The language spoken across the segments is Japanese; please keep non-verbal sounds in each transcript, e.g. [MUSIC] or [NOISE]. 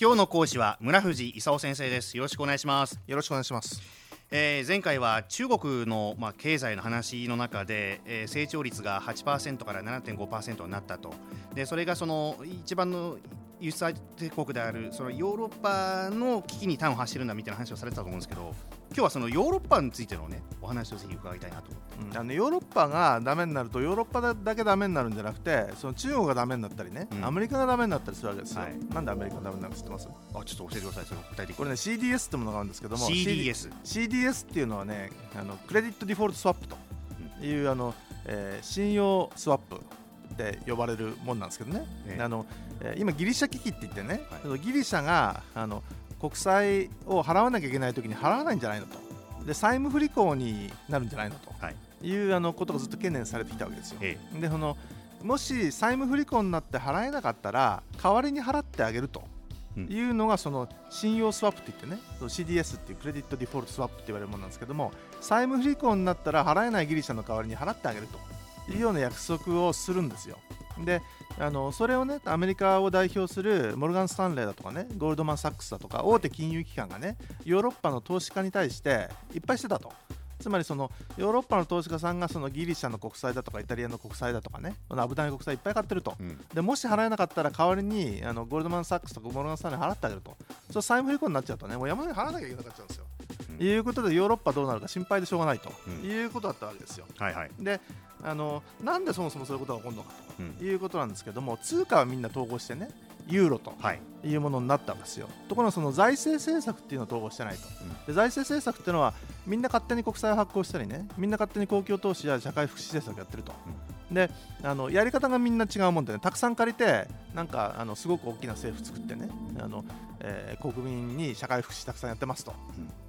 今日の講師は村藤勲先生です。よろしくお願いします。よろしくお願いします。えー、前回は中国の、まあ、経済の話の中で、えー、成長率が8%から7.5%になったと。でそれがその一番の輸出相手国であるそのヨーロッパの危機に端を発してるんだみたいな話をされてたと思うんですけど。今日はそのヨーロッパについてのねお話をぜひ伺いたいなと思って、うん、あのヨーロッパがダメになるとヨーロッパだけダメになるんじゃなくてその中国がダメになったりね、うん、アメリカがダメになったりするわけですよ、はい、なんでアメリカがダメになるか知ってます？あちょっと教えてくださいその具体的これね CDS ってものがあるんですけども CDS CDS っていうのはねあのクレディットディフォルトスワップという、あの、えー、信用スワップって呼ばれるもんなんですけどね、えあのえ今ギリシャ危機って言ってね、はい、ギリシャがあの国債を払わなきゃいけない時に払わないんじゃないのと。で債務不履行になるんじゃないのと、はい、いうあのことがずっと懸念されてきたわけですよ。ええ、でそのもし債務不履行になって払えなかったら代わりに払ってあげるというのがその信用スワップって言ってね CDS っていうクレディットディフォルトスワップって言われるものなんですけども債務不履行になったら払えないギリシャの代わりに払ってあげるというような約束をするんですよ。であのそれをねアメリカを代表するモルガン・スタンレーだとかねゴールドマン・サックスだとか大手金融機関がねヨーロッパの投資家に対していっぱいしてたと。つまりそのヨーロッパの投資家さんがそのギリシャの国債だとかイタリアの国債だとかね危ない国債いっぱい買ってると、うん、でもし払えなかったら代わりにあのゴールドマン・サックスとかモルガン・スタンレー払ってあげると。そ債務不履行になっちゃうとねもう山のように払わなきゃいけなくなっちゃうんですよ。うん、いうことでヨーロッパどうなるか心配でしょうがないと、うん、いうことだったわけですよ。はいはい、であのなんでそもそもそういうことが起こるのかということなんですけども、通貨はみんな統合してねユーロとい。うものになったんですよ、はい、ところがその財政政策っていうのを統合してないと、うん、で財政政策っていうのはみんな勝手に国債を発行したりねみんな勝手に公共投資や社会福祉政策をやってると、うん、であのやり方がみんな違うもんでねたくさん借りてなんかあのすごく大きな政府作ってねあの、えー、国民に社会福祉たくさんやってますと、うん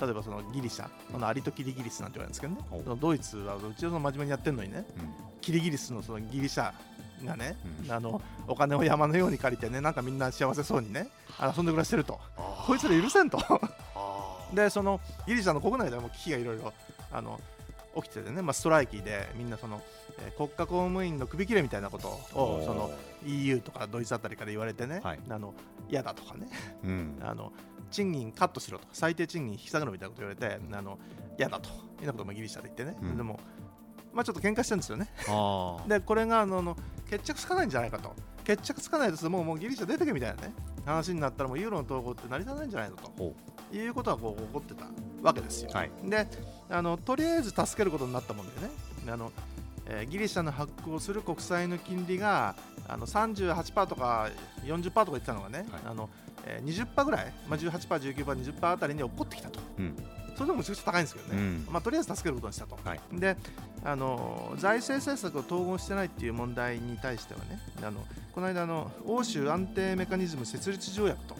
例えばそのギリシャあのアリとキリギリスなんて言われるんですけどね。ドイツはうちの真面目にやってるのにね、うん、キリギリスのそのギリシャがね、うん、あのお金を山のように借りてねなんかみんな幸せそうにね遊んで暮らしてると。こいつら許せんと。[LAUGHS] でそのギリシャの国内でも危機がいろいろあの起きててね、まあ、ストライキでみんなその、えー、国家公務員の首切れみたいなことをその EU とかドイツあたりから言われてね、はい、あの嫌だとかね、うん、[LAUGHS] あの賃金カットしろとか最低賃金引き下げろみたいなこと言われて、うん、あの嫌だと。いうなこともギリシャで言ってね、うん、でもまあ、ちょっと喧嘩してるんですよね。[LAUGHS] でこれがあの決着つかないんじゃないかと。決着つかないともうもうギリシャ出てけみたいなね話になったらもうユーロの統合って成り立たないんじゃないのと。いうことがこう起こってたわけですよ。はい、であのとりあえず助けることになったもんでね。あの、えー、ギリシャの発行する国債の金利があの38%とか40%とか言ってたのがね、はい、あのえー、20%ぐらい、まあ、18%、19%、20%あたりに起こってきたと。うん。それでもめちゃくちゃ高いんですけどね、うん、まあ、とりあえず助けることにしたと、はい、であの財政政策を統合してないっていう問題に対してはねあのこの間の欧州安定メカニズム設立条約と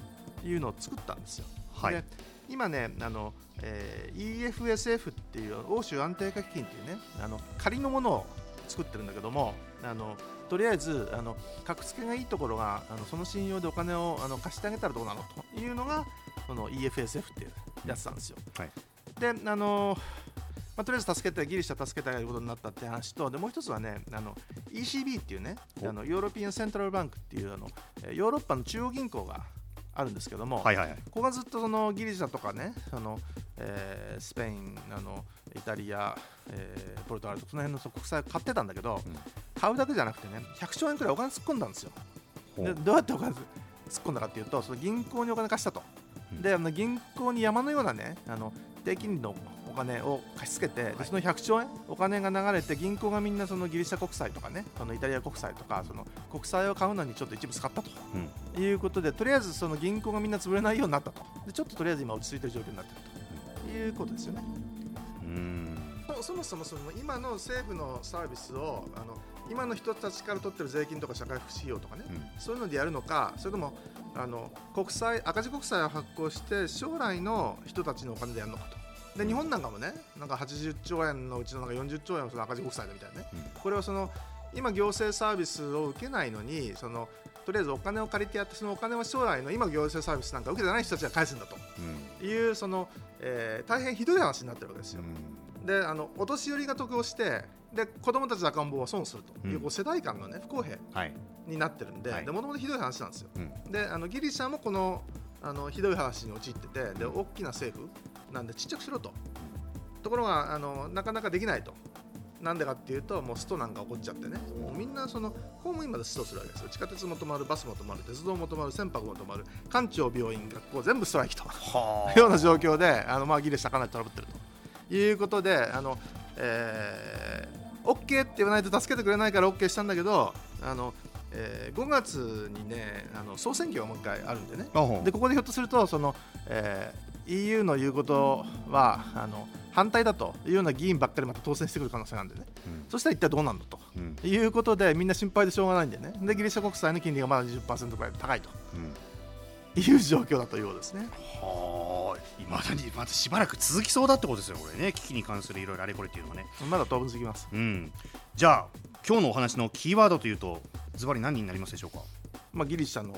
いうのを作ったんですよ。はい、で今ねあの、えー、EFSF っていう欧州安定化基金っていうねあの仮のものを作ってるんだけどもあのとりあえずあの格付けがいいところがあのその信用でお金をあの貸してあげたらどうなのというのがこの EFSF っていうやつなんですよ。はい、であのまあ、とりあえず助けてギリシャ助けてあげることになったって話とでもう一つはねあの ECB っていうねあの European Central Bank っていうあのヨーロッパの中央銀行があるんですけども、はいはいはい、ここがずっとそのギリシャとかねあの、えー、スペインあのイタリア、えー、ポルトガルとその辺の国債を買ってたんだけど、うん、買うだけじゃなくてね100兆円くらいお金突っ込んだんですよ。でどうやってお金突っ込んだかっていうとその銀行にお金貸したと。であの銀行に山のようなねあの低金利のお金を貸し付けて、でその100兆円お金が流れて銀行がみんなそのギリシャ国債とかねそのイタリア国債とかその国債を買うのにちょっと一部使ったと、うん、いうことでとりあえずその銀行がみんな潰れないようになったと。でちょっととりあえず今落ち着いてる状況になっていると、いうことですよね。うん。そもそもその今の政府のサービスをあの今の人たちから取ってる税金とか社会福祉費用とかね、うん、そういうのでやるのかそれともあの国債赤字国債を発行して将来の人たちのお金でやるのかと。で日本なんかもねなんか80兆円のうちのなんか40兆円はその赤字国債だみたいなね、うん、これはその今行政サービスを受けないのにそのとりあえずお金を借りてやってそのお金は将来の今行政サービスなんか受けてない人たちが返すんだと。いう、その、えー、大変ひどい話になってるわけですよ。うん、であのお年寄りが得をしてで子供たちの赤ん坊は損すると。いう、こう世代間がね不公平になってるんでもともとひどい話なんですよ、うん、であのギリシャもこのあのひどい話に陥っててで大きな政府なんでちっちゃくしろと。ところがあのなかなかできないとなんでかっていうともうストなんか起こっちゃってね。もうみんなその公務員までストするわけですよ。地下鉄も止まるバスも止まる鉄道も止まる船舶も止まる。官庁病院学校全部ストライキというような状況であの、まあ、ギリシャかなりトラブってると。いうことであの、えー、OK って言わないと助けてくれないから OK したんだけどあのえー、5月にねあの総選挙がもう一回あるんでね。でここでひょっとするとその、えー、EU の言うことはあの反対だというような議員ばっかりまた当選してくる可能性なんでね、うん、そしたら一体どうなんだと、うん、いうことでみんな心配でしょうがないんでね。でギリシャ国債の金利がまだ20%ぐらい高いと、うん、いう状況だというようですね。はあ、い。まだにまたしばらく続きそうだってことですよ、これね、危機に関するいろいろあれこれっていうのはね。まだ当分続きます、うん、じゃあ、今日のお話のキーワードというと、ズバリ何になりますでしょうか？まあ、ギリシャの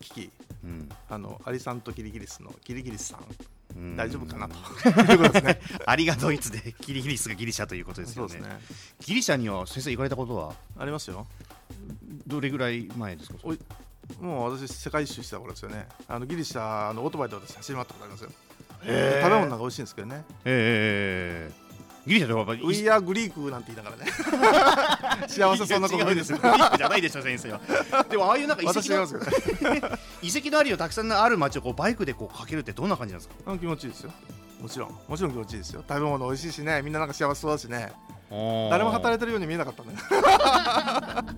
危機、うん、あのアリサント・キリギリスのキリギリスさん大丈夫かなということですね。[LAUGHS] ありがドイツでキリギリスがギリシャということですよね。ねギリシャには先生行かれたことは？ありますよ。どれぐらい前ですか？もう私世界一周した頃ですよね。あのギリシャのオートバイで私走り回ったことありますよ。食べ物なんか美味しいんですけどね。ええーギリシャではウィアグリークなんて言いながらね [LAUGHS] [LAUGHS] 幸せそんなことないです。よじゃないでしょ先生は。でもああいうなんか遺跡の [LAUGHS] 遺跡のあるよたくさんある街をこうバイクでこうかけるってどんな感じなんですか？気持ちいいですよ。もちろん。もちろん気持ちいいですよ。食べ物美味しいしね。みんななんか幸せそうだしね。誰も働いてるように見えなかったね。[LAUGHS]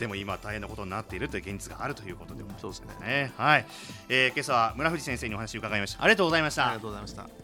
でも今大変なことになっているという現実があるということでそうですね。はい、えー、今朝は村藤先生にお話を伺いました。ありがとうございました。ありがとうございました